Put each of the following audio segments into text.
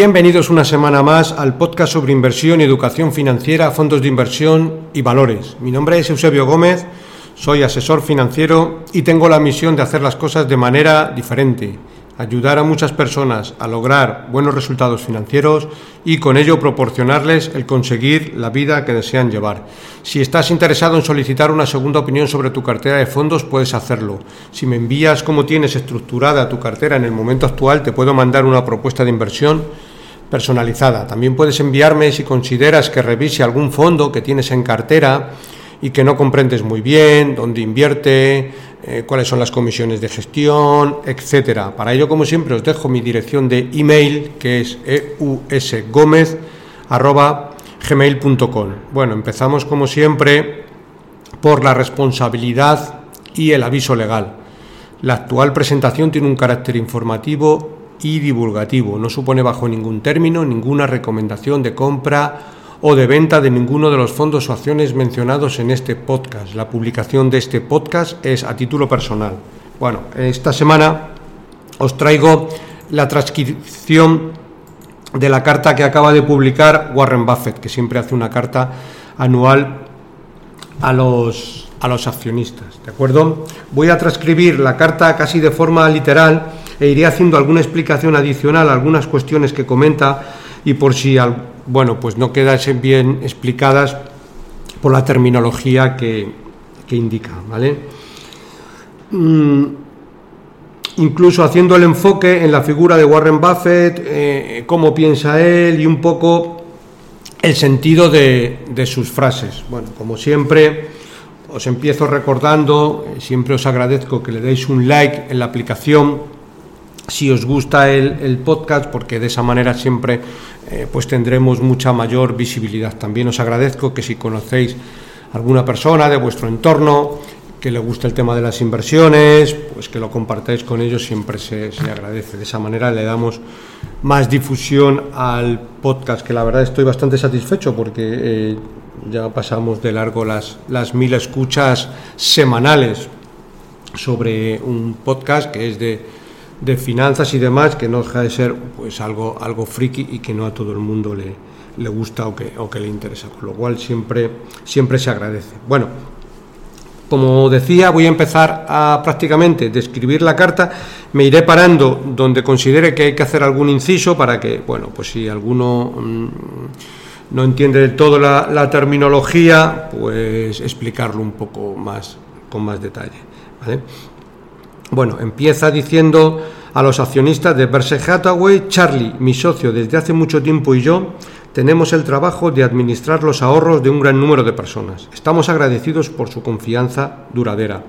Bienvenidos una semana más al podcast sobre inversión y educación financiera, fondos de inversión y valores. Mi nombre es Eusebio Gómez, soy asesor financiero y tengo la misión de hacer las cosas de manera diferente, ayudar a muchas personas a lograr buenos resultados financieros y con ello proporcionarles el conseguir la vida que desean llevar. Si estás interesado en solicitar una segunda opinión sobre tu cartera de fondos, puedes hacerlo. Si me envías cómo tienes estructurada tu cartera en el momento actual, te puedo mandar una propuesta de inversión personalizada. También puedes enviarme si consideras que revise algún fondo que tienes en cartera y que no comprendes muy bien, dónde invierte, eh, cuáles son las comisiones de gestión, etcétera. Para ello, como siempre, os dejo mi dirección de email, que es eusgomez.gmail.com. Bueno, empezamos como siempre por la responsabilidad y el aviso legal. La actual presentación tiene un carácter informativo y divulgativo. No supone bajo ningún término ninguna recomendación de compra o de venta de ninguno de los fondos o acciones mencionados en este podcast. La publicación de este podcast es a título personal. Bueno, esta semana os traigo la transcripción de la carta que acaba de publicar Warren Buffett, que siempre hace una carta anual a los, a los accionistas. ¿De acuerdo? Voy a transcribir la carta casi de forma literal e iré haciendo alguna explicación adicional, algunas cuestiones que comenta y por si bueno, pues no quedasen bien explicadas por la terminología que, indica, ¿vale? Mm, incluso haciendo el enfoque en la figura de Warren Buffett, eh, cómo piensa él y un poco el sentido de, de sus frases. Bueno, como siempre, os empiezo recordando, siempre os agradezco que le deis un like en la aplicación si os gusta el, podcast, porque de esa manera siempre eh, pues tendremos mucha mayor visibilidad. También os agradezco que si conocéis alguna persona de vuestro entorno que le guste el tema de las inversiones, pues que lo compartáis con ellos, siempre se, agradece. De esa manera le damos más difusión al podcast, que la verdad estoy bastante satisfecho porque eh, ya pasamos de largo las, las mil escuchas semanales sobre un podcast que es de de finanzas y demás que no deja de ser pues algo algo friki y que no a todo el mundo le, le gusta o que, o que le interesa, con lo cual siempre, siempre se agradece. Bueno, como decía, voy a empezar a prácticamente describir la carta, me iré parando donde considere que hay que hacer algún inciso para que, bueno, pues si alguno mm, no entiende del todo la, la, terminología, pues explicarlo un poco más, con más detalle. ¿vale? Bueno, empieza diciendo a los accionistas de Berkshire Hathaway, Charlie, mi socio desde hace mucho tiempo y yo, tenemos el trabajo de administrar los ahorros de un gran número de personas. Estamos agradecidos por su confianza duradera.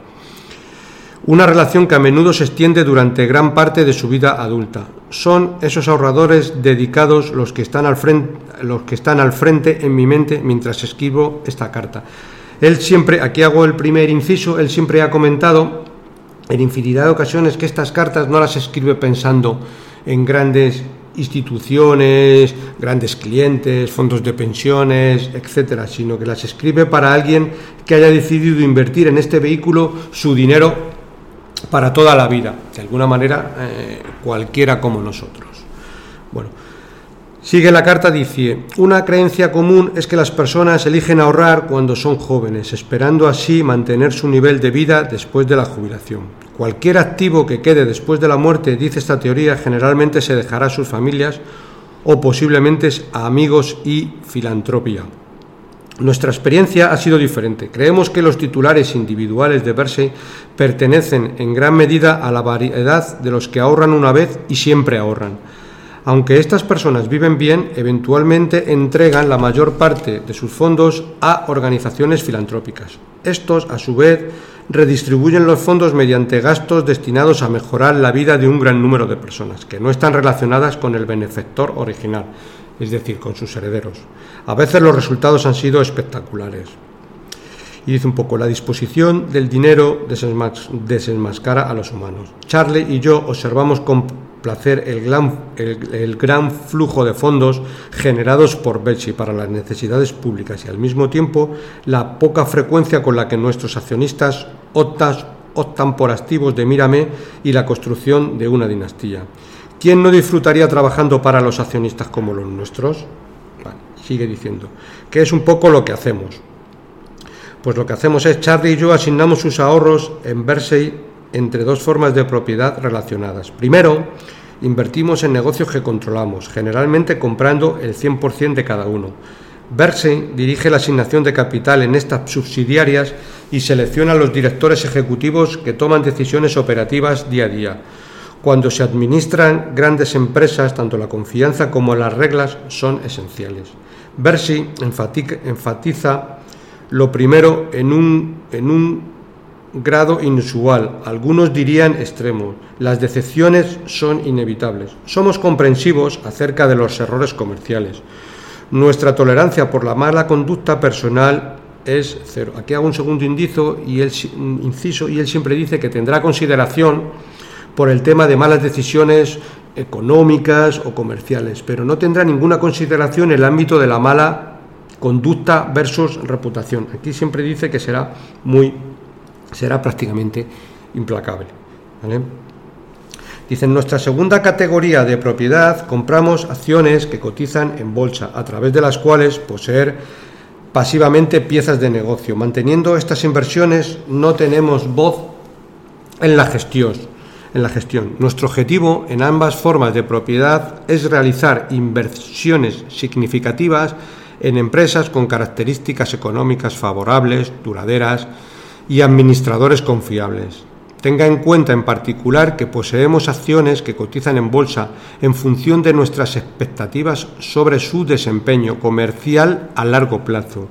Una relación que a menudo se extiende durante gran parte de su vida adulta. Son esos ahorradores dedicados los que están al frente, los que están al frente en mi mente mientras escribo esta carta. Él siempre, aquí hago el primer inciso, él siempre ha comentado en infinidad de ocasiones que estas cartas no las escribe pensando en grandes instituciones, grandes clientes, fondos de pensiones, etcétera, sino que las escribe para alguien que haya decidido invertir en este vehículo su dinero para toda la vida, de alguna manera eh, cualquiera como nosotros. Bueno, Sigue la carta, dice, una creencia común es que las personas eligen ahorrar cuando son jóvenes, esperando así mantener su nivel de vida después de la jubilación. Cualquier activo que quede después de la muerte, dice esta teoría, generalmente se dejará a sus familias o posiblemente a amigos y filantropía. Nuestra experiencia ha sido diferente. Creemos que los titulares individuales de Verse pertenecen en gran medida a la variedad de los que ahorran una vez y siempre ahorran. Aunque estas personas viven bien, eventualmente entregan la mayor parte de sus fondos a organizaciones filantrópicas. Estos, a su vez, redistribuyen los fondos mediante gastos destinados a mejorar la vida de un gran número de personas, que no están relacionadas con el benefactor original, es decir, con sus herederos. A veces los resultados han sido espectaculares. Y dice un poco, la disposición del dinero desenmascara a los humanos. Charlie y yo observamos con placer el gran, el, gran flujo de fondos generados por Betsy para las necesidades públicas y al mismo tiempo la poca frecuencia con la que nuestros accionistas optan, por activos de Mírame y la construcción de una dinastía. ¿Quién no disfrutaría trabajando para los accionistas como los nuestros? sigue diciendo, que es un poco lo que hacemos. Pues lo que hacemos es, Charlie y yo asignamos sus ahorros en Versey entre dos formas de propiedad relacionadas. Primero, invertimos en negocios que controlamos, generalmente comprando el 100% de cada uno. Versey dirige la asignación de capital en estas subsidiarias y selecciona a los directores ejecutivos que toman decisiones operativas día a día. Cuando se administran grandes empresas, tanto la confianza como las reglas son esenciales. Bersi enfatiza lo primero en un, en un grado inusual, algunos dirían extremo. Las decepciones son inevitables. Somos comprensivos acerca de los errores comerciales. Nuestra tolerancia por la mala conducta personal es cero. Aquí hago un segundo indicio y él, inciso y él siempre dice que tendrá consideración por el tema de malas decisiones económicas o comerciales, pero no tendrá ninguna consideración en el ámbito de la mala conducta versus reputación. Aquí siempre dice que será muy será prácticamente implacable. Dice, en nuestra segunda categoría de propiedad compramos acciones que cotizan en bolsa, a través de las cuales poseer pasivamente piezas de negocio. Manteniendo estas inversiones no tenemos voz en la gestión en la gestión. Nuestro objetivo en ambas formas de propiedad es realizar inversiones significativas en empresas con características económicas favorables, duraderas y administradores confiables. Tenga en cuenta en particular que poseemos acciones que cotizan en bolsa en función de nuestras expectativas sobre su desempeño comercial a largo plazo,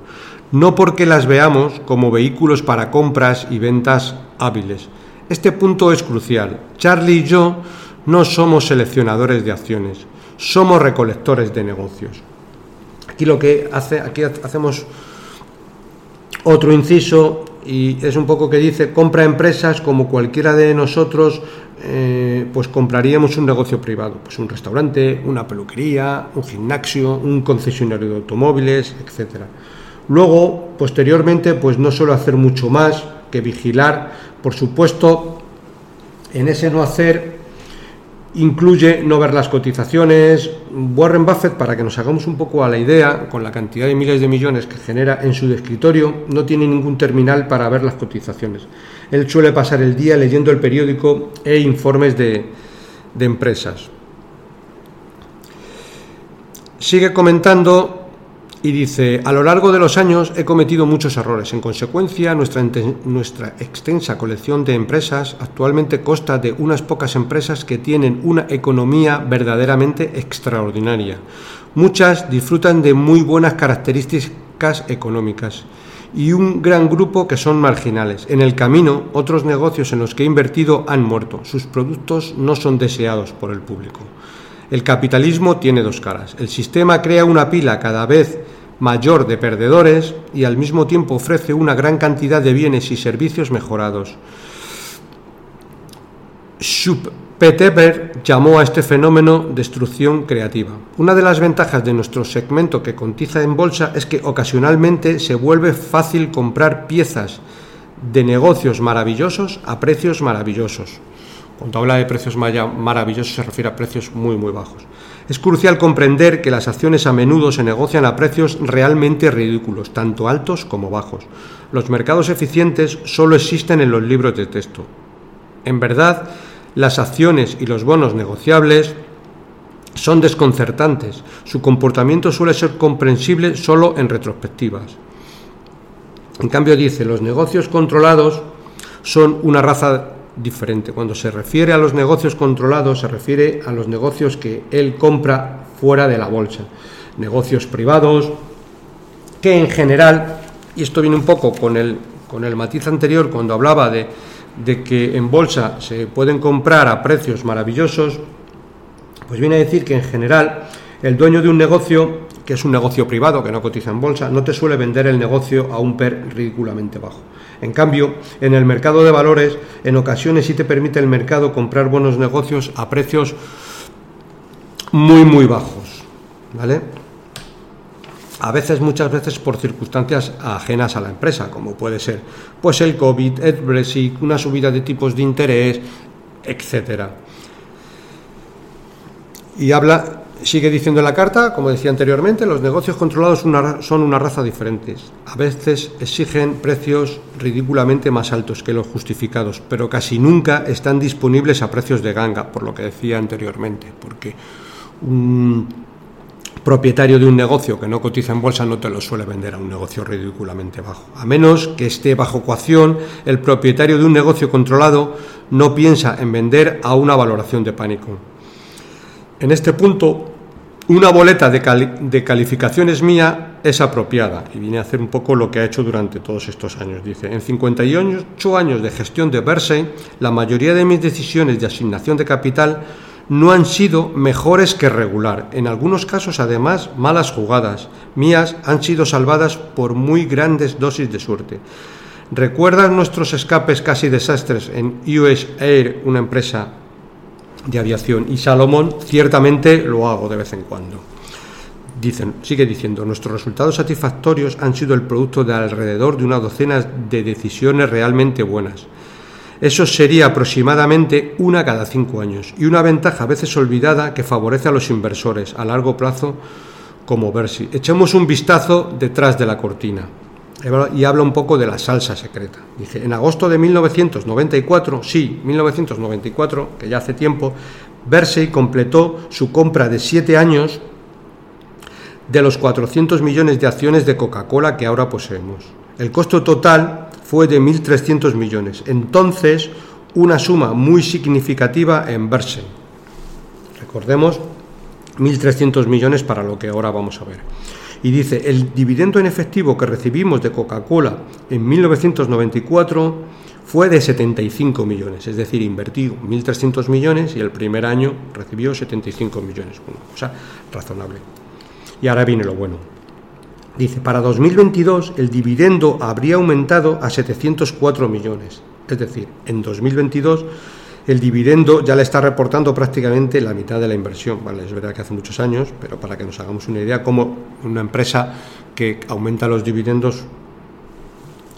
no porque las veamos como vehículos para compras y ventas hábiles, este punto es crucial. Charlie y yo no somos seleccionadores de acciones, somos recolectores de negocios. Aquí lo que hace, aquí hacemos otro inciso y es un poco que dice compra empresas como cualquiera de nosotros eh, pues compraríamos un negocio privado, pues un restaurante, una peluquería, un gimnasio, un concesionario de automóviles, etcétera. Luego, posteriormente, pues no suelo hacer mucho más que vigilar por supuesto, en ese no hacer incluye no ver las cotizaciones. Warren Buffett, para que nos hagamos un poco a la idea, con la cantidad de miles de millones que genera en su escritorio, no tiene ningún terminal para ver las cotizaciones. Él suele pasar el día leyendo el periódico e informes de, de empresas. Sigue comentando y dice, a lo largo de los años he cometido muchos errores. En consecuencia, nuestra, nuestra extensa colección de empresas actualmente consta de unas pocas empresas que tienen una economía verdaderamente extraordinaria. Muchas disfrutan de muy buenas características económicas y un gran grupo que son marginales. En el camino, otros negocios en los que he invertido han muerto. Sus productos no son deseados por el público. El capitalismo tiene dos caras. El sistema crea una pila cada vez mayor de perdedores y al mismo tiempo ofrece una gran cantidad de bienes y servicios mejorados. Schumpeter llamó a este fenómeno destrucción creativa. Una de las ventajas de nuestro segmento que cotiza en bolsa es que ocasionalmente se vuelve fácil comprar piezas de negocios maravillosos a precios maravillosos. Cuando habla de precios maravillosos se refiere a precios muy muy bajos. Es crucial comprender que las acciones a menudo se negocian a precios realmente ridículos, tanto altos como bajos. Los mercados eficientes solo existen en los libros de texto. En verdad, las acciones y los bonos negociables son desconcertantes. Su comportamiento suele ser comprensible solo en retrospectivas. En cambio dice, los negocios controlados son una raza diferente. Cuando se refiere a los negocios controlados, se refiere a los negocios que él compra fuera de la bolsa. Negocios privados, que en general, y esto viene un poco con el, con el matiz anterior cuando hablaba de, de que en bolsa se pueden comprar a precios maravillosos, pues viene a decir que en general el dueño de un negocio, que es un negocio privado que no cotiza en bolsa, no te suele vender el negocio a un PER ridículamente bajo. En cambio, en el mercado de valores, en ocasiones sí te permite el mercado comprar buenos negocios a precios muy, muy bajos. ¿Vale? A veces, muchas veces por circunstancias ajenas a la empresa, como puede ser pues el COVID, el Brexit, una subida de tipos de interés, etcétera. Y habla, sigue diciendo en la carta, como decía anteriormente, los negocios controlados son una raza diferentes. A veces exigen precios ridículamente más altos que los justificados, pero casi nunca están disponibles a precios de ganga, por lo que decía anteriormente, porque un propietario de un negocio que no cotiza en bolsa no te lo suele vender a un negocio ridículamente bajo. A menos que esté bajo coacción, el propietario de un negocio controlado no piensa en vender a una valoración de pánico. En este punto, una boleta de, calificaciones mía es apropiada y viene a hacer un poco lo que ha hecho durante todos estos años. Dice, en 58 años de gestión de Bersey, la mayoría de mis decisiones de asignación de capital no han sido mejores que regular. En algunos casos, además, malas jugadas mías han sido salvadas por muy grandes dosis de suerte. ¿Recuerdan nuestros escapes casi desastres en US Air, una empresa de aviación, y Salomón? Ciertamente lo hago de vez en cuando. Dicen, sigue diciendo, nuestros resultados satisfactorios han sido el producto de alrededor de una docena de decisiones realmente buenas eso sería aproximadamente una cada cinco años y una ventaja a veces olvidada que favorece a los inversores a largo plazo como Versi. Echemos un vistazo detrás de la cortina y habla un poco de la salsa secreta. Dice, en agosto de 1994, sí, 1994, que ya hace tiempo, Versi completó su compra de siete años de los 400 millones de acciones de Coca-Cola que ahora poseemos. El costo total fue de 1.300 millones. Entonces, una suma muy significativa en Bersen. Recordemos, 1.300 millones para lo que ahora vamos a ver. Y dice, el dividendo en efectivo que recibimos de Coca-Cola en 1994 fue de 75 millones, es decir, invertí 1.300 millones y el primer año recibió 75 millones, una cosa razonable. Y ahora viene lo bueno. Dice, para 2022 el dividendo habría aumentado a 704 millones. Es decir, en 2022 el dividendo ya le está reportando prácticamente la mitad de la inversión. Vale, es verdad que hace muchos años, pero para que nos hagamos una idea, como una empresa que aumenta los dividendos,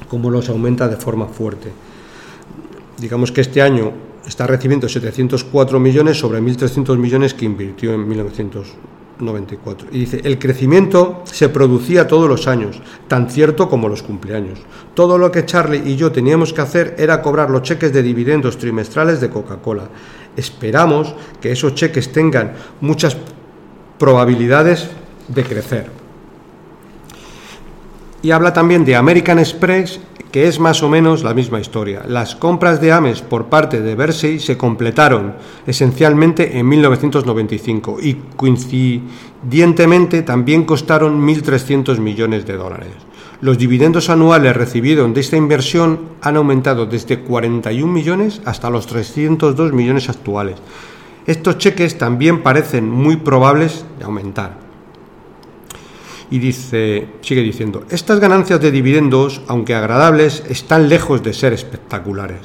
cómo los aumenta de forma fuerte. Digamos que este año está recibiendo 704 millones sobre 1.300 millones que invirtió en 1900 94. Y dice, el crecimiento se producía todos los años, tan cierto como los cumpleaños. Todo lo que Charlie y yo teníamos que hacer era cobrar los cheques de dividendos trimestrales de Coca-Cola. Esperamos que esos cheques tengan muchas probabilidades de crecer. Y habla también de American Express que es más o menos la misma historia. Las compras de Ames por parte de Bersey se completaron esencialmente en 1995 y coincidentemente también costaron 1.300 millones de dólares. Los dividendos anuales recibidos de esta inversión han aumentado desde 41 millones hasta los 302 millones actuales. Estos cheques también parecen muy probables de aumentar y dice, sigue diciendo, estas ganancias de dividendos, aunque agradables, están lejos de ser espectaculares,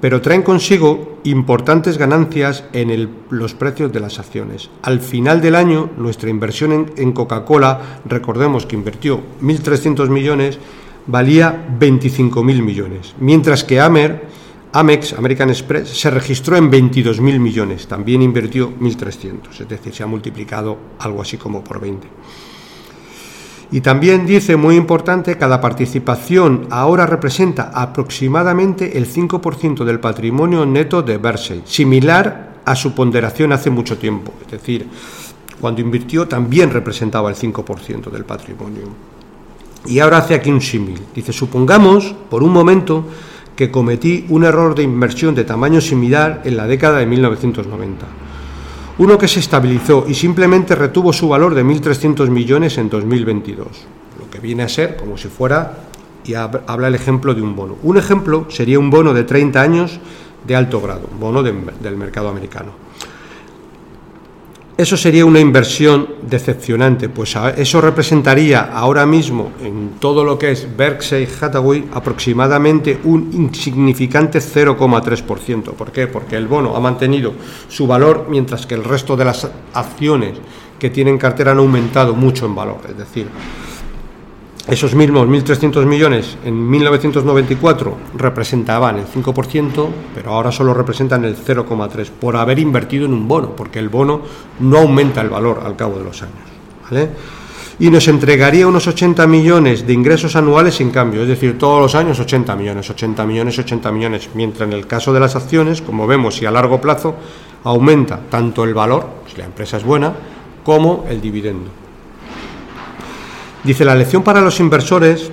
pero traen consigo importantes ganancias en los precios de las acciones. Al final del año, nuestra inversión en, en Coca-Cola, recordemos que invirtió 1.300 millones, valía 25.000 millones, mientras que Amer, Amex, American Express, se registró en 22.000 millones, también invirtió 1.300, es decir, se ha multiplicado algo así como por 20. Y también dice, muy importante, cada participación ahora representa aproximadamente el 5% del patrimonio neto de Bersey, similar a su ponderación hace mucho tiempo. Es decir, cuando invirtió también representaba el 5% del patrimonio. Y ahora hace aquí un símil. Dice, supongamos por un momento que cometí un error de inversión de tamaño similar en la década de 1990 uno que se estabilizó y simplemente retuvo su valor de 1.300 millones en 2022, lo que viene a ser como si fuera, y habla el ejemplo de un bono. Un ejemplo sería un bono de 30 años de alto grado, bono del mercado americano. Eso sería una inversión decepcionante, pues eso representaría ahora mismo en todo lo que es Berkshire Hathaway aproximadamente un insignificante 0,3%. ¿Por qué? Porque el bono ha mantenido su valor mientras que el resto de las acciones que tienen cartera han aumentado mucho en valor. Es decir, esos mismos 1.300 millones en 1994 representaban el 5%, pero ahora solo representan el 0,3% por haber invertido en un bono, porque el bono no aumenta el valor al cabo de los años. Y nos entregaría unos 80 millones de ingresos anuales sin cambio, es decir, todos los años 80 millones, 80 millones, 80 millones, mientras en el caso de las acciones, como vemos, y a largo plazo, aumenta tanto el valor, si la empresa es buena, como el dividendo. Dice, la lección para los inversores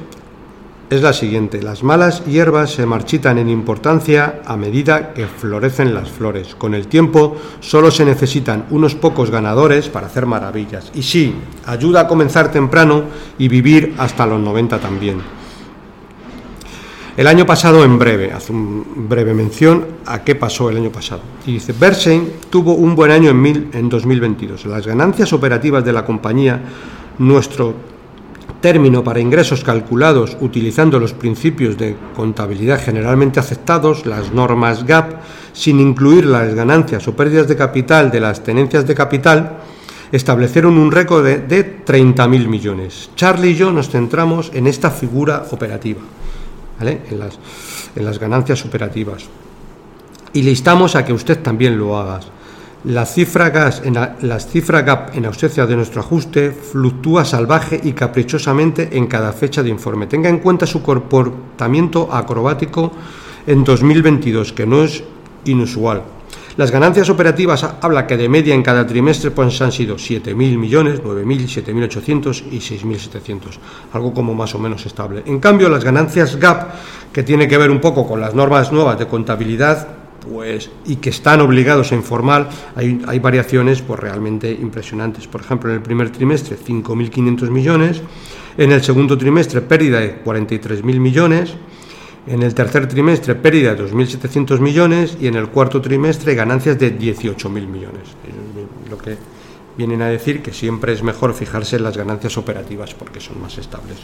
es la siguiente, las malas hierbas se marchitan en importancia a medida que florecen las flores. Con el tiempo solo se necesitan unos pocos ganadores para hacer maravillas. Y sí, ayuda a comenzar temprano y vivir hasta los 90 también. El año pasado, en breve, hace una breve mención a qué pasó el año pasado. Y dice, Bersen tuvo un buen año en, mil, en 2022. Las ganancias operativas de la compañía, nuestro término para ingresos calculados utilizando los principios de contabilidad generalmente aceptados, las normas GAP, sin incluir las ganancias o pérdidas de capital de las tenencias de capital, establecieron un récord de, de 30.000 millones. Charlie y yo nos centramos en esta figura operativa, en, las, en las ganancias operativas. Y le instamos a que usted también lo haga. La cifra, en gap en ausencia de nuestro ajuste fluctúa salvaje y caprichosamente en cada fecha de informe. Tenga en cuenta su comportamiento acrobático en 2022, que no es inusual. Las ganancias operativas habla que de media en cada trimestre pues han sido 7.000 millones, 9.000, 7.800 y 6.700, algo como más o menos estable. En cambio, las ganancias GAP, que tiene que ver un poco con las normas nuevas de contabilidad, pues, y que están obligados a informar, hay, variaciones pues, realmente impresionantes. Por ejemplo, en el primer trimestre 5.500 millones, en el segundo trimestre pérdida de 43.000 millones, en el tercer trimestre pérdida de 2.700 millones y en el cuarto trimestre ganancias de 18.000 millones. Lo que vienen a decir que siempre es mejor fijarse en las ganancias operativas porque son más estables.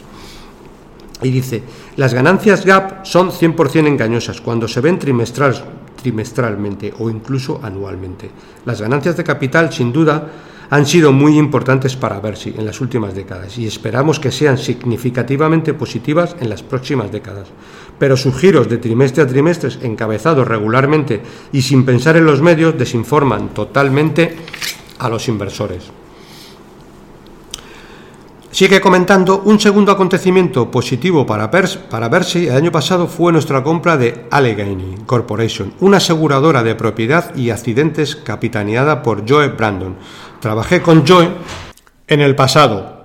Y dice, las ganancias GAP son 100% engañosas cuando se ven trimestrales trimestralmente o incluso anualmente. Las ganancias de capital, sin duda, han sido muy importantes para Bersi en las últimas décadas y esperamos que sean significativamente positivas en las próximas décadas. Pero sus giros de trimestre a trimestre, encabezados regularmente y sin pensar en los medios, desinforman totalmente a los inversores. Sigue comentando, un segundo acontecimiento positivo para, Pers, para el año pasado fue nuestra compra de Allegheny Corporation, una aseguradora de propiedad y accidentes capitaneada por Joe Brandon. Trabajé con Joe en el pasado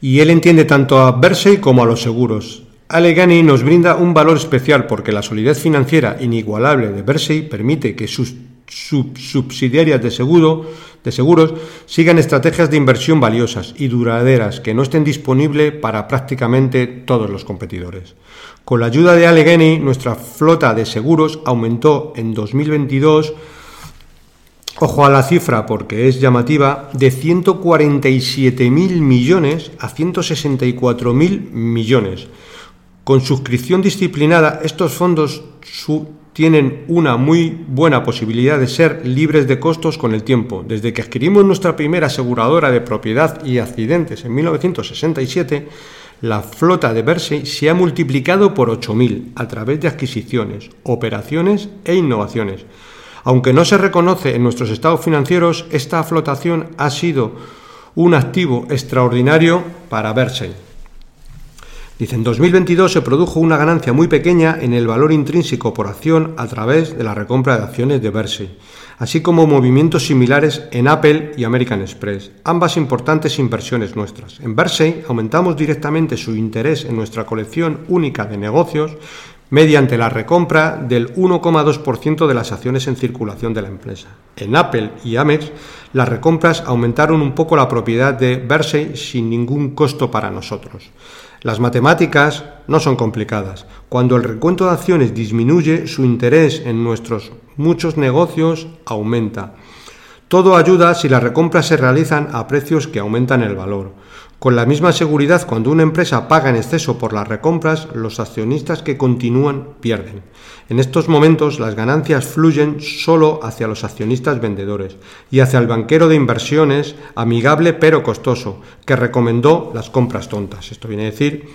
y él entiende tanto a Bersey como a los seguros. Allegheny nos brinda un valor especial porque la solidez financiera inigualable de Bersey permite que sus subsidiarias de, seguro, de seguros sigan estrategias de inversión valiosas y duraderas que no estén disponibles para prácticamente todos los competidores. Con la ayuda de Allegheny, nuestra flota de seguros aumentó en 2022 Ojo a la cifra porque es llamativa, de 147.000 millones a 164.000 millones. Con suscripción disciplinada, estos fondos tienen una muy buena posibilidad de ser libres de costos con el tiempo. Desde que adquirimos nuestra primera aseguradora de propiedad y accidentes en 1967, la flota de Bersey se ha multiplicado por 8.000 a través de adquisiciones, operaciones e innovaciones. Aunque no se reconoce en nuestros estados financieros, esta flotación ha sido un activo extraordinario para Bersey. Dice, en 2022 se produjo una ganancia muy pequeña en el valor intrínseco por acción a través de la recompra de acciones de Bersey, así como movimientos similares en Apple y American Express, ambas importantes inversiones nuestras. En Bersey aumentamos directamente su interés en nuestra colección única de negocios mediante la recompra del 1,2% de las acciones en circulación de la empresa. En Apple y Amex, las recompras aumentaron un poco la propiedad de Bersey sin ningún costo para nosotros. Las matemáticas no son complicadas. Cuando el recuento de acciones disminuye, su interés en nuestros muchos negocios aumenta. Todo ayuda si las recompras se realizan a precios que aumentan el valor. Con la misma seguridad, cuando una empresa paga en exceso por las recompras, los accionistas que continúan pierden. En estos momentos las ganancias fluyen solo hacia los accionistas vendedores y hacia el banquero de inversiones amigable pero costoso, que recomendó las compras tontas. Esto viene a decir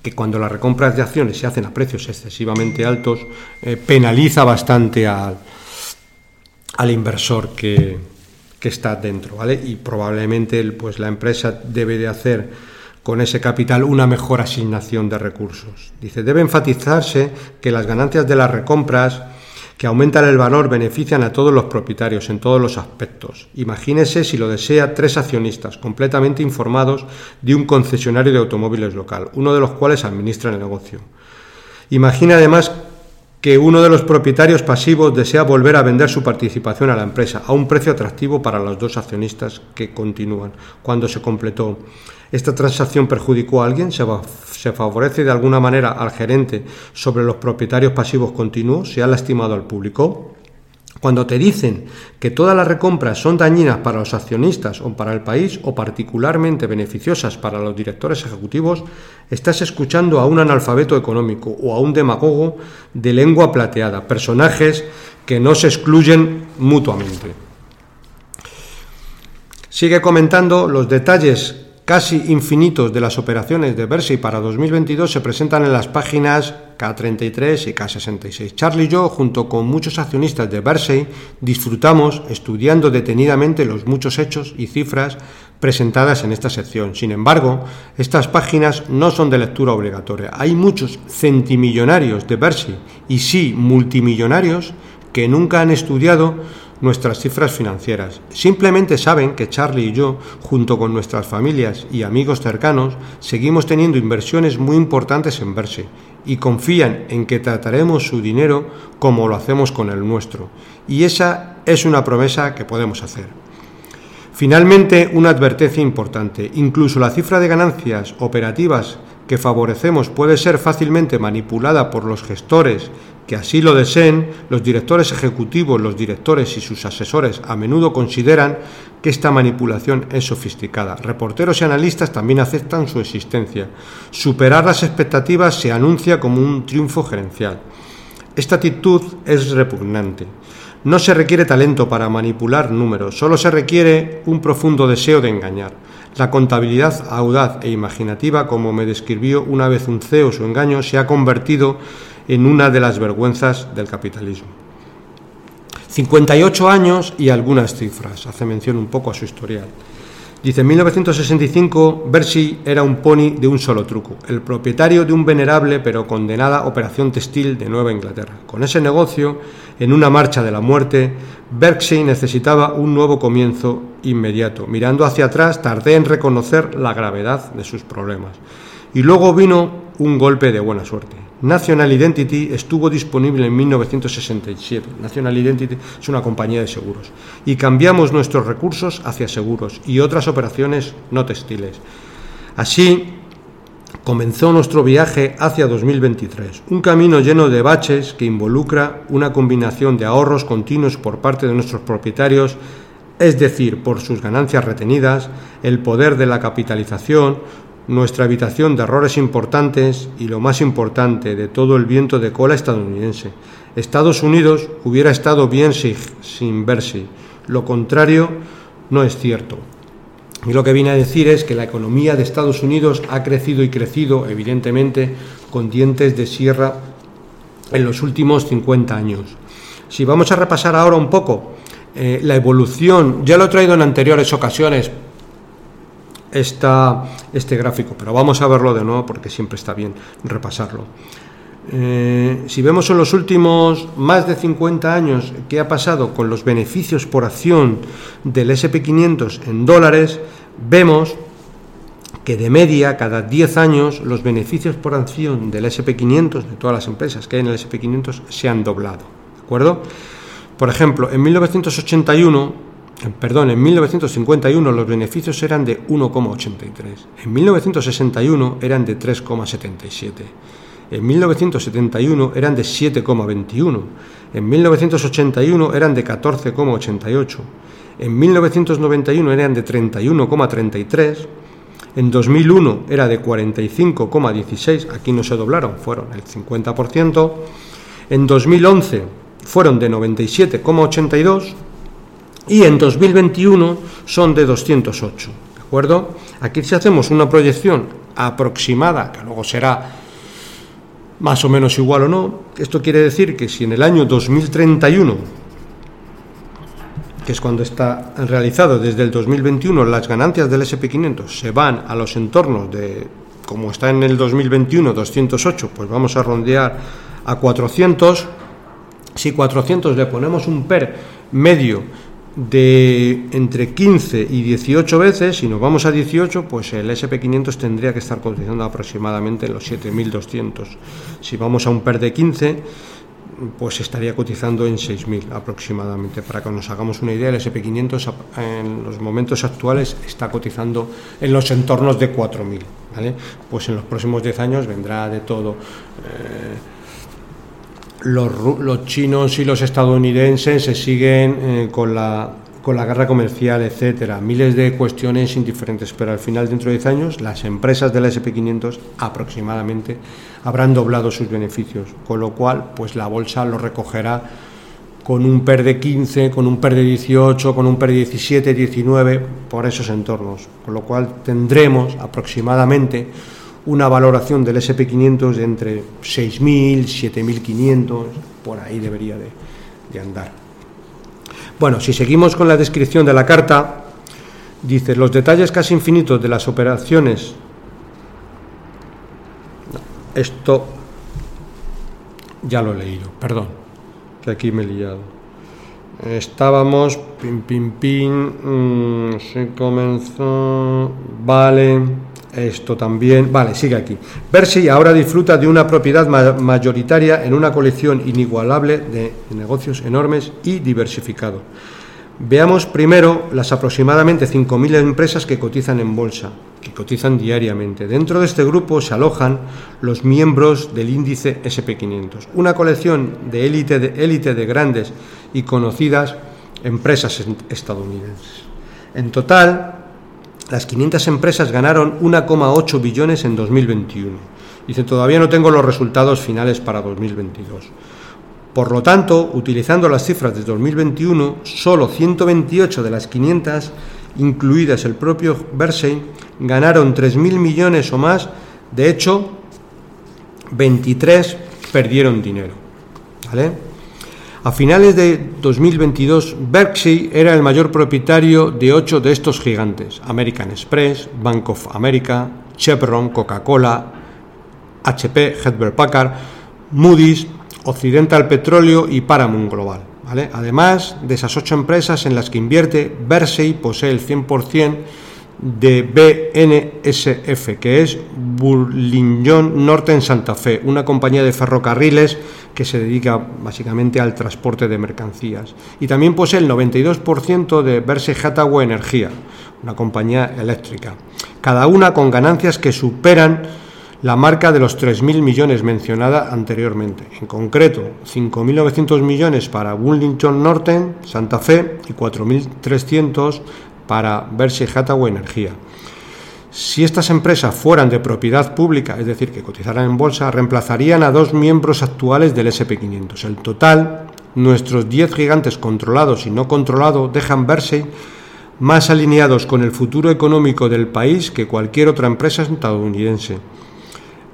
que cuando las recompras de acciones se hacen a precios excesivamente altos, eh, penaliza bastante al, al inversor que, que está dentro, ¿vale? Y probablemente pues, la empresa debe de hacer con ese capital una mejor asignación de recursos. Dice, debe enfatizarse que las ganancias de las recompras que aumentan el valor benefician a todos los propietarios en todos los aspectos. Imagínese, si lo desea, tres accionistas completamente informados de un concesionario de automóviles local, uno de los cuales administra el negocio. Imagina además que uno de los propietarios pasivos desea volver a vender su participación a la empresa a un precio atractivo para los dos accionistas que continúan. Cuando se completó esta transacción perjudicó a alguien, se, favorece de alguna manera al gerente sobre los propietarios pasivos continuos, se ha lastimado al público. Cuando te dicen que todas las recompras son dañinas para los accionistas o para el país o particularmente beneficiosas para los directores ejecutivos, estás escuchando a un analfabeto económico o a un demagogo de lengua plateada, personajes que no se excluyen mutuamente. Sigue comentando los detalles casi infinitos de las operaciones de Bercy para 2022 se presentan en las páginas K33 y K66. Charlie y yo, junto con muchos accionistas de Bercy, disfrutamos estudiando detenidamente los muchos hechos y cifras presentadas en esta sección. Sin embargo, estas páginas no son de lectura obligatoria. Hay muchos centimillonarios de Bercy y sí multimillonarios que nunca han estudiado nuestras cifras financieras. Simplemente saben que Charlie y yo, junto con nuestras familias y amigos cercanos, seguimos teniendo inversiones muy importantes en verse y confían en que trataremos su dinero como lo hacemos con el nuestro. Y esa es una promesa que podemos hacer. Finalmente, una advertencia importante. Incluso la cifra de ganancias operativas que favorecemos puede ser fácilmente manipulada por los gestores que así lo deseen, los directores ejecutivos, los directores y sus asesores a menudo consideran que esta manipulación es sofisticada. Reporteros y analistas también aceptan su existencia. Superar las expectativas se anuncia como un triunfo gerencial. Esta actitud es repugnante. No se requiere talento para manipular números, solo se requiere un profundo deseo de engañar. La contabilidad audaz e imaginativa, como me describió una vez un CEO su engaño, se ha convertido en una de las vergüenzas del capitalismo. 58 años y algunas cifras, hace mención un poco a su historial. Dice, en 1965, Bercy era un pony de un solo truco, el propietario de un venerable pero condenada operación textil de Nueva Inglaterra. Con ese negocio, en una marcha de la muerte, Berksey necesitaba un nuevo comienzo inmediato. Mirando hacia atrás, tardé en reconocer la gravedad de sus problemas. Y luego vino un golpe de buena suerte. National Identity estuvo disponible en 1967. National Identity es una compañía de seguros. Y cambiamos nuestros recursos hacia seguros y otras operaciones no textiles. Así comenzó nuestro viaje hacia 2023, un camino lleno de baches que involucra una combinación de ahorros continuos por parte de nuestros propietarios, es decir, por sus ganancias retenidas, el poder de la capitalización, nuestra habitación de errores importantes y lo más importante de todo el viento de cola estadounidense. Estados Unidos hubiera estado bien sin verse. Lo contrario no es cierto. Y lo que viene a decir es que la economía de Estados Unidos ha crecido y crecido, evidentemente, con dientes de sierra en los últimos 50 años. Si vamos a repasar ahora un poco eh, la evolución, ya lo he traído en anteriores ocasiones, este gráfico, pero vamos a verlo de nuevo porque siempre está bien repasarlo. Eh, si vemos en los últimos más de 50 años qué ha pasado con los beneficios por acción del SP500 en dólares, vemos que de media, cada 10 años, los beneficios por acción del SP500, de todas las empresas que hay en el SP500, se han doblado. ¿De acuerdo? Por ejemplo, en 1981 perdón, en 1951 los beneficios eran de 1,83, en 1961 eran de 3,77, En 1971 eran de 7,21. En 1981 eran de 14,88. En 1991 eran de 31,33. En 2001 era de 45,16. Aquí no se doblaron, fueron el 50%. En 2011 fueron de 97,82 y en 2021 son de 208. ¿De acuerdo? Aquí si hacemos una proyección aproximada, que luego será más o menos igual o no, esto quiere decir que si en el año 2031, que es cuando está realizado desde el 2021, las ganancias del SP500 se van a los entornos de, como está en el 2021, 208, pues vamos a rondear a 400. Si 400 le ponemos un PER medio de entre 15 y 18 veces, si nos vamos a 18, pues el SP500 tendría que estar cotizando aproximadamente en los 7.200. Si vamos a un PER de 15, pues estaría cotizando en 6.000 aproximadamente. Para que nos hagamos una idea, el SP500 en los momentos actuales está cotizando en los entornos de 4.000. ¿vale? Pues en los próximos 10 años vendrá de todo. Eh, los, chinos y los estadounidenses se siguen eh, con, la, con la guerra comercial, etcétera. Miles de cuestiones indiferentes, pero al final, dentro de 10 años, las empresas de la SP500 aproximadamente habrán doblado sus beneficios, con lo cual, pues la bolsa lo recogerá con un PER de 15, con un PER de 18, con un PER de 17, 19, por esos entornos, con lo cual tendremos aproximadamente una valoración del SP500 de entre 6.000, 7.500, por ahí debería de, andar. Bueno, si seguimos con la descripción de la carta, dice los detalles casi infinitos de las operaciones. esto ya lo he leído, perdón, que aquí me he liado. Estábamos, pim, pim, pim, mm, se comenzó, vale. Esto también. Vale, sigue aquí. Bersi ahora disfruta de una propiedad mayoritaria en una colección inigualable de negocios enormes y diversificados. Veamos primero las aproximadamente 5.000 empresas que cotizan en bolsa, que cotizan diariamente. Dentro de este grupo se alojan los miembros del índice SP500, una colección de élite de, élite de grandes y conocidas empresas estadounidenses. En total, las 500 empresas ganaron 1,8 billones en 2021. Dice, todavía no tengo los resultados finales para 2022. Por lo tanto, utilizando las cifras de 2021, solo 128 de las 500, incluidas el propio Bersey, ganaron 3.000 millones o más. De hecho, 23 perdieron dinero. ¿Vale? A finales de 2022, Berkshire era el mayor propietario de ocho de estos gigantes: American Express, Bank of America, Chevron, Coca-Cola, HP, Hedberg Packard, Moody's, Occidental Petróleo y Paramount Global. Además de esas ocho empresas en las que invierte, Berkshire posee el 100% de BNSF, que es Burlington Norte en Santa Fe, una compañía de ferrocarriles que se dedica básicamente al transporte de mercancías. Y también posee el 92% de Berkshire Hathaway Energía, una compañía eléctrica, cada una con ganancias que superan la marca de los 3.000 millones mencionada anteriormente. En concreto, 5.900 millones para Burlington Norte, Santa Fe y 4.300 para Berkshire Hathaway Energía. Si estas empresas fueran de propiedad pública, es decir, que cotizaran en bolsa, reemplazarían a dos miembros actuales del SP500. El total, nuestros 10 gigantes controlados y no controlados dejan verse más alineados con el futuro económico del país que cualquier otra empresa estadounidense.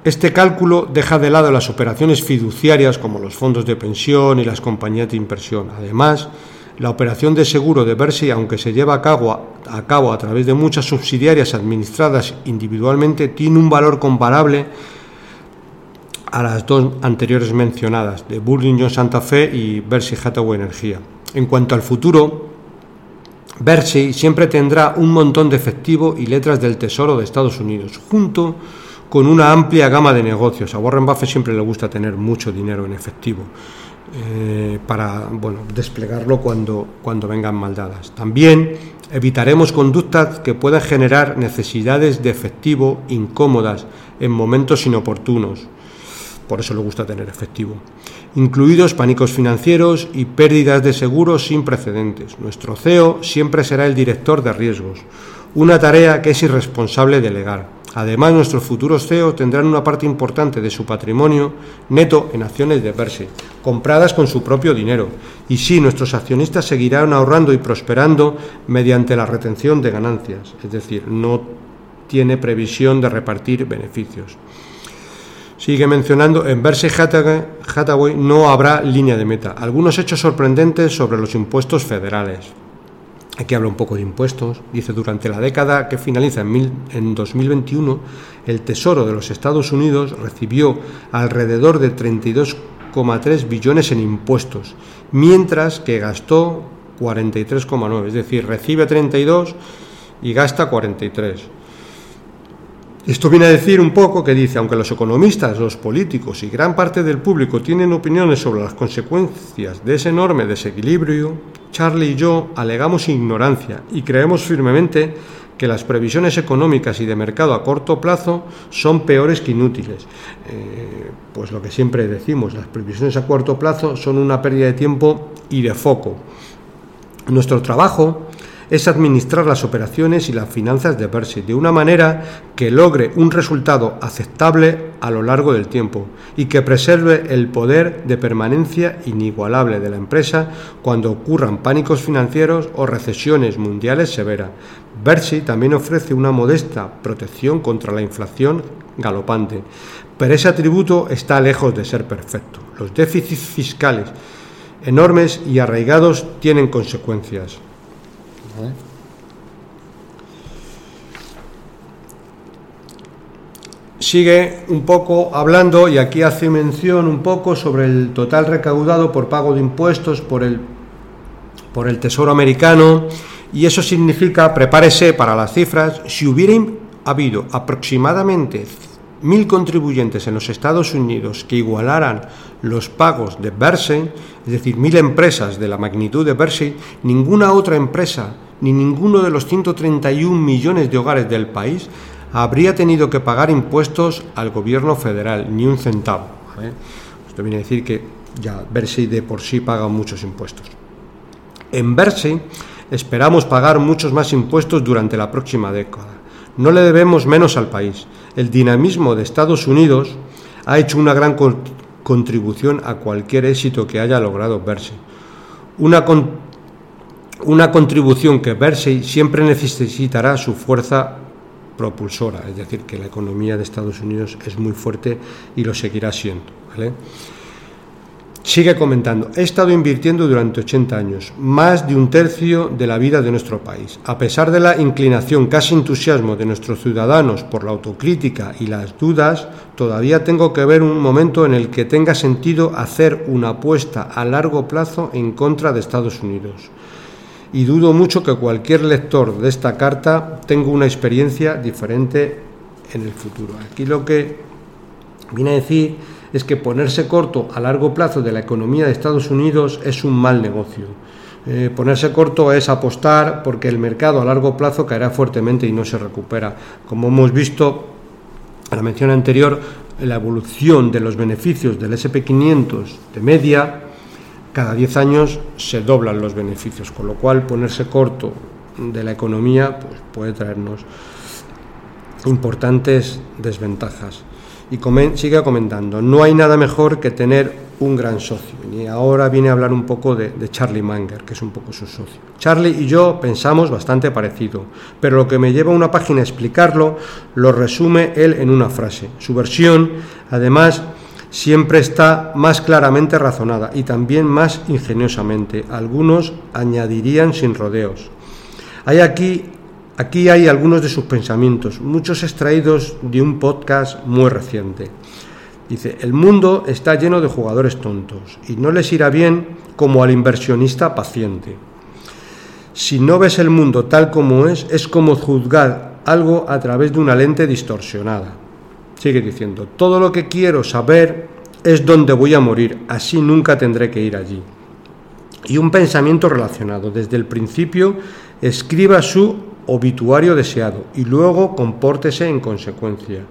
Este cálculo deja de lado las operaciones fiduciarias como los fondos de pensión y las compañías de inversión. Además, la operación de seguro de Bercy, aunque se lleva a cabo, a través de muchas subsidiarias administradas individualmente, tiene un valor comparable a las dos anteriores mencionadas, de Burlington Santa Fe y Bercy Hathaway Energía. En cuanto al futuro, Bercy siempre tendrá un montón de efectivo y letras del Tesoro de Estados Unidos, junto con una amplia gama de negocios. A Warren Buffett siempre le gusta tener mucho dinero en efectivo. Eh, para bueno, desplegarlo cuando, cuando vengan maldadas. También evitaremos conductas que puedan generar necesidades de efectivo incómodas en momentos inoportunos. por eso le gusta tener efectivo, incluidos pánicos financieros y pérdidas de seguros sin precedentes. Nuestro CEO siempre será el director de riesgos, una tarea que es irresponsable delegar. Además, nuestros futuros CEO tendrán una parte importante de su patrimonio neto en acciones de Berkshire, compradas con su propio dinero. Y sí, nuestros accionistas seguirán ahorrando y prosperando mediante la retención de ganancias, es decir, no tiene previsión de repartir beneficios. Sigue mencionando, en Berkshire Hathaway no habrá línea de meta. Algunos hechos sorprendentes sobre los impuestos federales. Aquí habla un poco de impuestos. Dice, durante la década que finaliza en, en 2021, el Tesoro de los Estados Unidos recibió alrededor de 32,3 billones en impuestos, mientras que gastó 43,9, es decir, recibe 32 y gasta 43. Esto viene a decir un poco que dice, aunque los economistas, los políticos y gran parte del público tienen opiniones sobre las consecuencias de ese enorme desequilibrio, Charlie y yo alegamos ignorancia y creemos firmemente que las previsiones económicas y de mercado a corto plazo son peores que inútiles. Eh, pues lo que siempre decimos, las previsiones a corto plazo son una pérdida de tiempo y de foco. Nuestro trabajo es administrar las operaciones y las finanzas de Berkshire de una manera que logre un resultado aceptable a lo largo del tiempo y que preserve el poder de permanencia inigualable de la empresa cuando ocurran pánicos financieros o recesiones mundiales severas. Berkshire también ofrece una modesta protección contra la inflación galopante, pero ese atributo está lejos de ser perfecto. Los déficits fiscales enormes y arraigados tienen consecuencias. Sigue un poco hablando y aquí hace mención un poco sobre el total recaudado por pago de impuestos por el, por el Tesoro americano y eso significa, prepárese para las cifras, si hubiera habido aproximadamente mil contribuyentes en los Estados Unidos que igualaran los pagos de Berkshire, es decir, mil empresas de la magnitud de Berkshire, ninguna otra empresa ni ninguno de los 131 millones de hogares del país habría tenido que pagar impuestos al gobierno federal, ni un centavo. Esto viene a decir que ya Berkshire de por sí paga muchos impuestos. En Berkshire esperamos pagar muchos más impuestos durante la próxima década. No le debemos menos al país. El dinamismo de Estados Unidos ha hecho una gran contribución a cualquier éxito que haya logrado Berkshire. Una, una contribución que Berkshire siempre necesitará su fuerza propulsora, es decir, que la economía de Estados Unidos es muy fuerte y lo seguirá siendo. Sigue comentando, he estado invirtiendo durante 80 años, más de un tercio de la vida de nuestro país. A pesar de la inclinación, casi entusiasmo de nuestros ciudadanos por la autocrítica y las dudas, todavía tengo que ver un momento en el que tenga sentido hacer una apuesta a largo plazo en contra de Estados Unidos. Y dudo mucho que cualquier lector de esta carta tenga una experiencia diferente en el futuro. Aquí lo que viene a decir es que ponerse corto a largo plazo de la economía de Estados Unidos es un mal negocio. Eh, ponerse corto es apostar porque el mercado a largo plazo caerá fuertemente y no se recupera. Como hemos visto en la mención anterior, la evolución de los beneficios del SP500 de media, cada 10 años se doblan los beneficios, con lo cual ponerse corto de la economía pues, puede traernos importantes desventajas. Y sigue comentando, no hay nada mejor que tener un gran socio. Y ahora viene a hablar un poco de, de, Charlie Munger, que es un poco su socio. Charlie y yo pensamos bastante parecido, pero lo que me lleva una página a explicarlo, lo resume él en una frase. Su versión, además, siempre está más claramente razonada y también más ingeniosamente. Algunos añadirían sin rodeos. Hay aquí Aquí hay algunos de sus pensamientos, muchos extraídos de un podcast muy reciente. Dice, el mundo está lleno de jugadores tontos y no les irá bien como al inversionista paciente. Si no ves el mundo tal como es, es como juzgar algo a través de una lente distorsionada. Sigue diciendo, todo lo que quiero saber es dónde voy a morir, así nunca tendré que ir allí. Y un pensamiento relacionado. Desde el principio, escriba su obituario deseado y luego compórtese en consecuencia.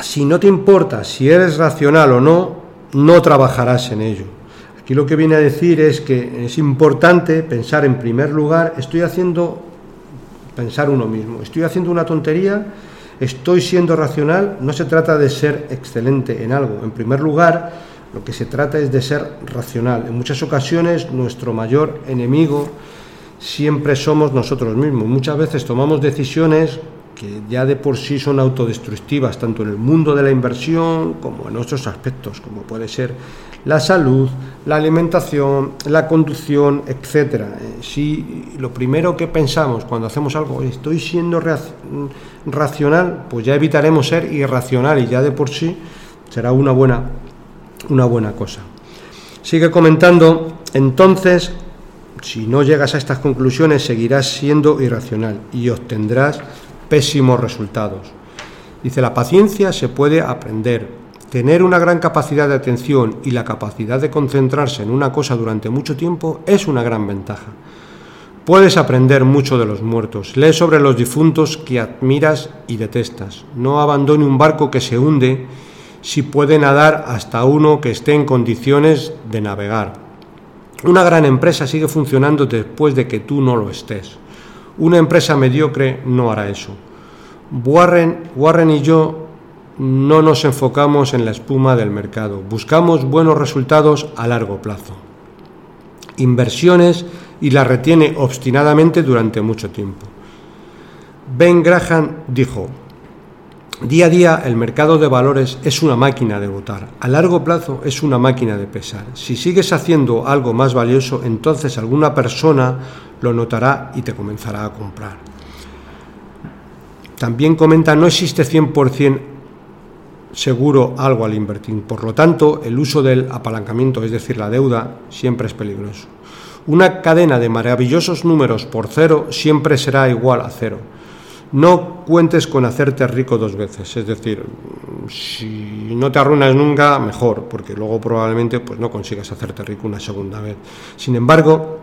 si no te importa si eres racional o no, no trabajarás en ello. Aquí lo que viene a decir es que es importante pensar en primer lugar, estoy haciendo, pensar uno mismo, estoy haciendo una tontería, estoy siendo racional, no se trata de ser excelente en algo. En primer lugar, lo que se trata es de ser racional. En muchas ocasiones nuestro mayor enemigo siempre somos nosotros mismos. Muchas veces tomamos decisiones que ya de por sí son autodestructivas, tanto en el mundo de la inversión como en otros aspectos, como puede ser la salud, la alimentación, la conducción, etc. Eh, si lo primero que pensamos cuando hacemos algo, estoy siendo racional, pues ya evitaremos ser irracional y ya de por sí será una buena, una buena cosa. Sigue comentando, entonces, si no llegas a estas conclusiones, seguirás siendo irracional y obtendrás pésimos resultados. Dice, la paciencia se puede aprender. Tener una gran capacidad de atención y la capacidad de concentrarse en una cosa durante mucho tiempo es una gran ventaja. Puedes aprender mucho de los muertos. Lee sobre los difuntos que admiras y detestas. No abandone un barco que se hunde si puede nadar hasta uno que esté en condiciones de navegar. Una gran empresa sigue funcionando después de que tú no lo estés. Una empresa mediocre no hará eso. Warren, Warren y yo no nos enfocamos en la espuma del mercado, buscamos buenos resultados a largo plazo. Inversiones y las retiene obstinadamente durante mucho tiempo. Ben Graham dijo, Día a día el mercado de valores es una máquina de votar, a largo plazo es una máquina de pesar. Si sigues haciendo algo más valioso, entonces alguna persona lo notará y te comenzará a comprar. También comenta, no existe 100% seguro algo al invertir. Por lo tanto, el uso del apalancamiento, es decir, la deuda, siempre es peligroso. Una cadena de maravillosos números por cero siempre será igual a cero no cuentes con hacerte rico dos veces, es decir, si no te arruinas nunca, mejor, porque luego probablemente pues, no consigas hacerte rico una segunda vez. Sin embargo,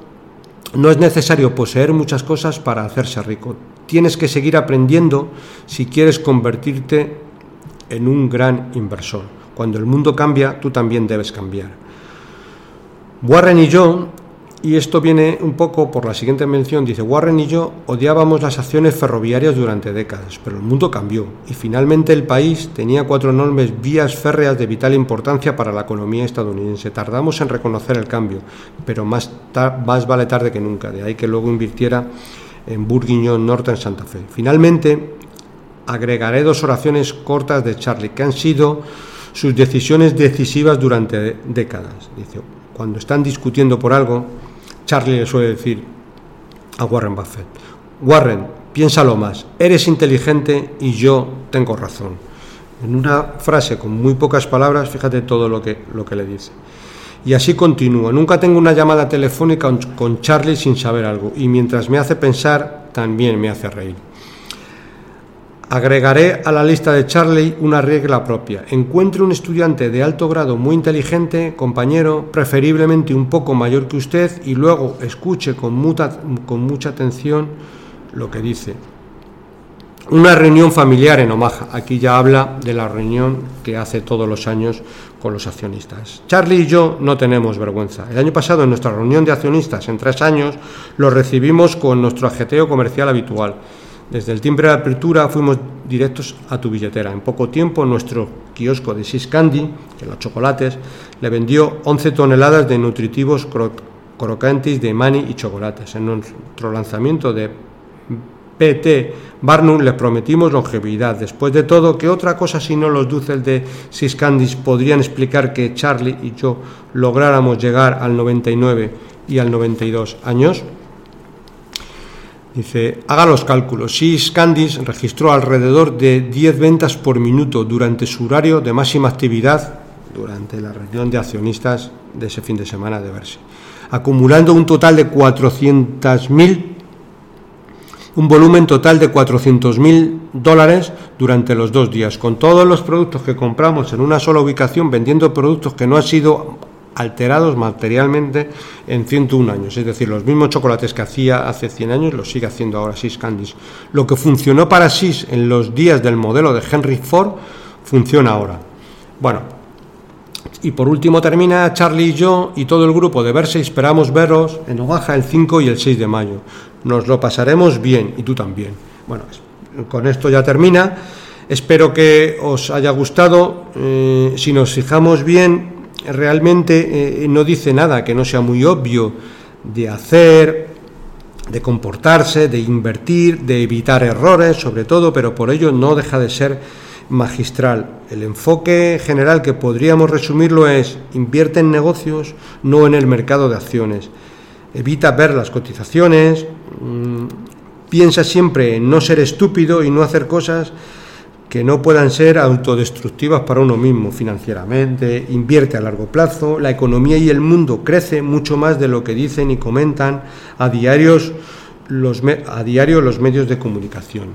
no es necesario poseer muchas cosas para hacerse rico. Tienes que seguir aprendiendo si quieres convertirte en un gran inversor. Cuando el mundo cambia, tú también debes cambiar. Warren y yo y esto viene un poco por la siguiente mención. Dice, Warren y yo odiábamos las acciones ferroviarias durante décadas, pero el mundo cambió y finalmente el país tenía cuatro enormes vías férreas de vital importancia para la economía estadounidense. Tardamos en reconocer el cambio, pero más, más vale tarde que nunca. De ahí que luego invirtiera en Burguiñón Norte en Santa Fe. Finalmente, agregaré dos oraciones cortas de Charlie, que han sido sus decisiones decisivas durante décadas. Dice, cuando están discutiendo por algo, Charlie le suele decir a Warren Buffett, Warren, piénsalo más, eres inteligente y yo tengo razón. En una frase con muy pocas palabras, fíjate todo lo que, lo que le dice. Y así continúa. Nunca tengo una llamada telefónica con Charlie sin saber algo. Y mientras me hace pensar, también me hace reír. Agregaré a la lista de Charlie una regla propia. Encuentre un estudiante de alto grado muy inteligente, compañero, preferiblemente un poco mayor que usted, y luego escuche con, mucha atención lo que dice. Una reunión familiar en Omaha. Aquí ya habla de la reunión que hace todos los años con los accionistas. Charlie y yo no tenemos vergüenza. El año pasado en nuestra reunión de accionistas en tres años lo recibimos con nuestro ajeteo comercial habitual. Desde el timbre de apertura fuimos directos a tu billetera. En poco tiempo nuestro kiosco de Sis Candy, que los chocolates, le vendió 11 toneladas de nutritivos crocantes de mani y chocolates. En nuestro lanzamiento de PT Barnum les prometimos longevidad. Después de todo, ¿qué otra cosa sino los dulces de Sis Candies podrían explicar que Charlie y yo lográramos llegar al 99 y al 92 años? Dice, haga los cálculos. Si Scandis registró alrededor de 10 ventas por minuto durante su horario de máxima actividad durante la reunión de accionistas de ese fin de semana de verse, acumulando un total de 400.000, un volumen total de 400.000 dólares durante los dos días, con todos los productos que compramos en una sola ubicación, vendiendo productos que no han sido alterados materialmente en 101 años. Es decir, los mismos chocolates que hacía hace 100 años los sigue haciendo ahora Sis Candies. Lo que funcionó para Sis en los días del modelo de Henry Ford funciona ahora. Bueno, y por último termina Charlie y yo y todo el grupo de Verse. Esperamos veros en Oaxaca el 5 y el 6 de mayo. Nos lo pasaremos bien y tú también. Bueno, con esto ya termina. Espero que os haya gustado. Eh, si nos fijamos bien, realmente eh, no dice nada que no sea muy obvio de hacer, de comportarse, de invertir, de evitar errores, sobre todo, pero por ello no deja de ser magistral. El enfoque general que podríamos resumirlo es invierte en negocios, no en el mercado de acciones. Evita ver las cotizaciones, mm, piensa siempre en no ser estúpido y no hacer cosas que no puedan ser autodestructivas para uno mismo financieramente, invierte a largo plazo, la economía y el mundo crece mucho más de lo que dicen y comentan a, diarios los, a diario los medios de comunicación.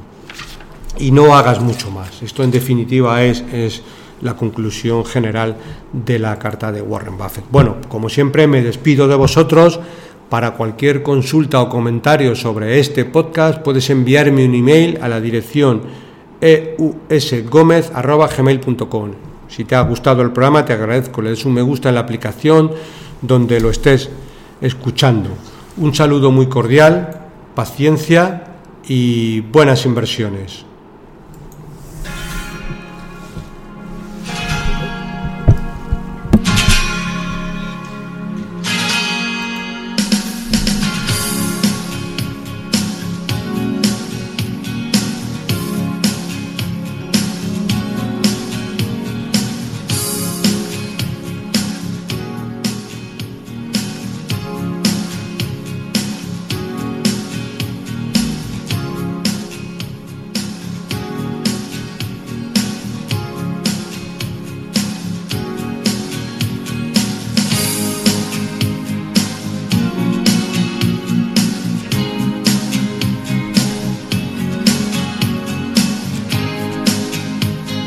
Y no hagas mucho más. Esto en definitiva es, es la conclusión general de la carta de Warren Buffett. Bueno, como siempre me despido de vosotros. Para cualquier consulta o comentario sobre este podcast puedes enviarme un email a la dirección eusgomez.gmail.com. Si te ha gustado el programa, te agradezco. Le des un me gusta en la aplicación donde lo estés escuchando. Un saludo muy cordial, paciencia y buenas inversiones.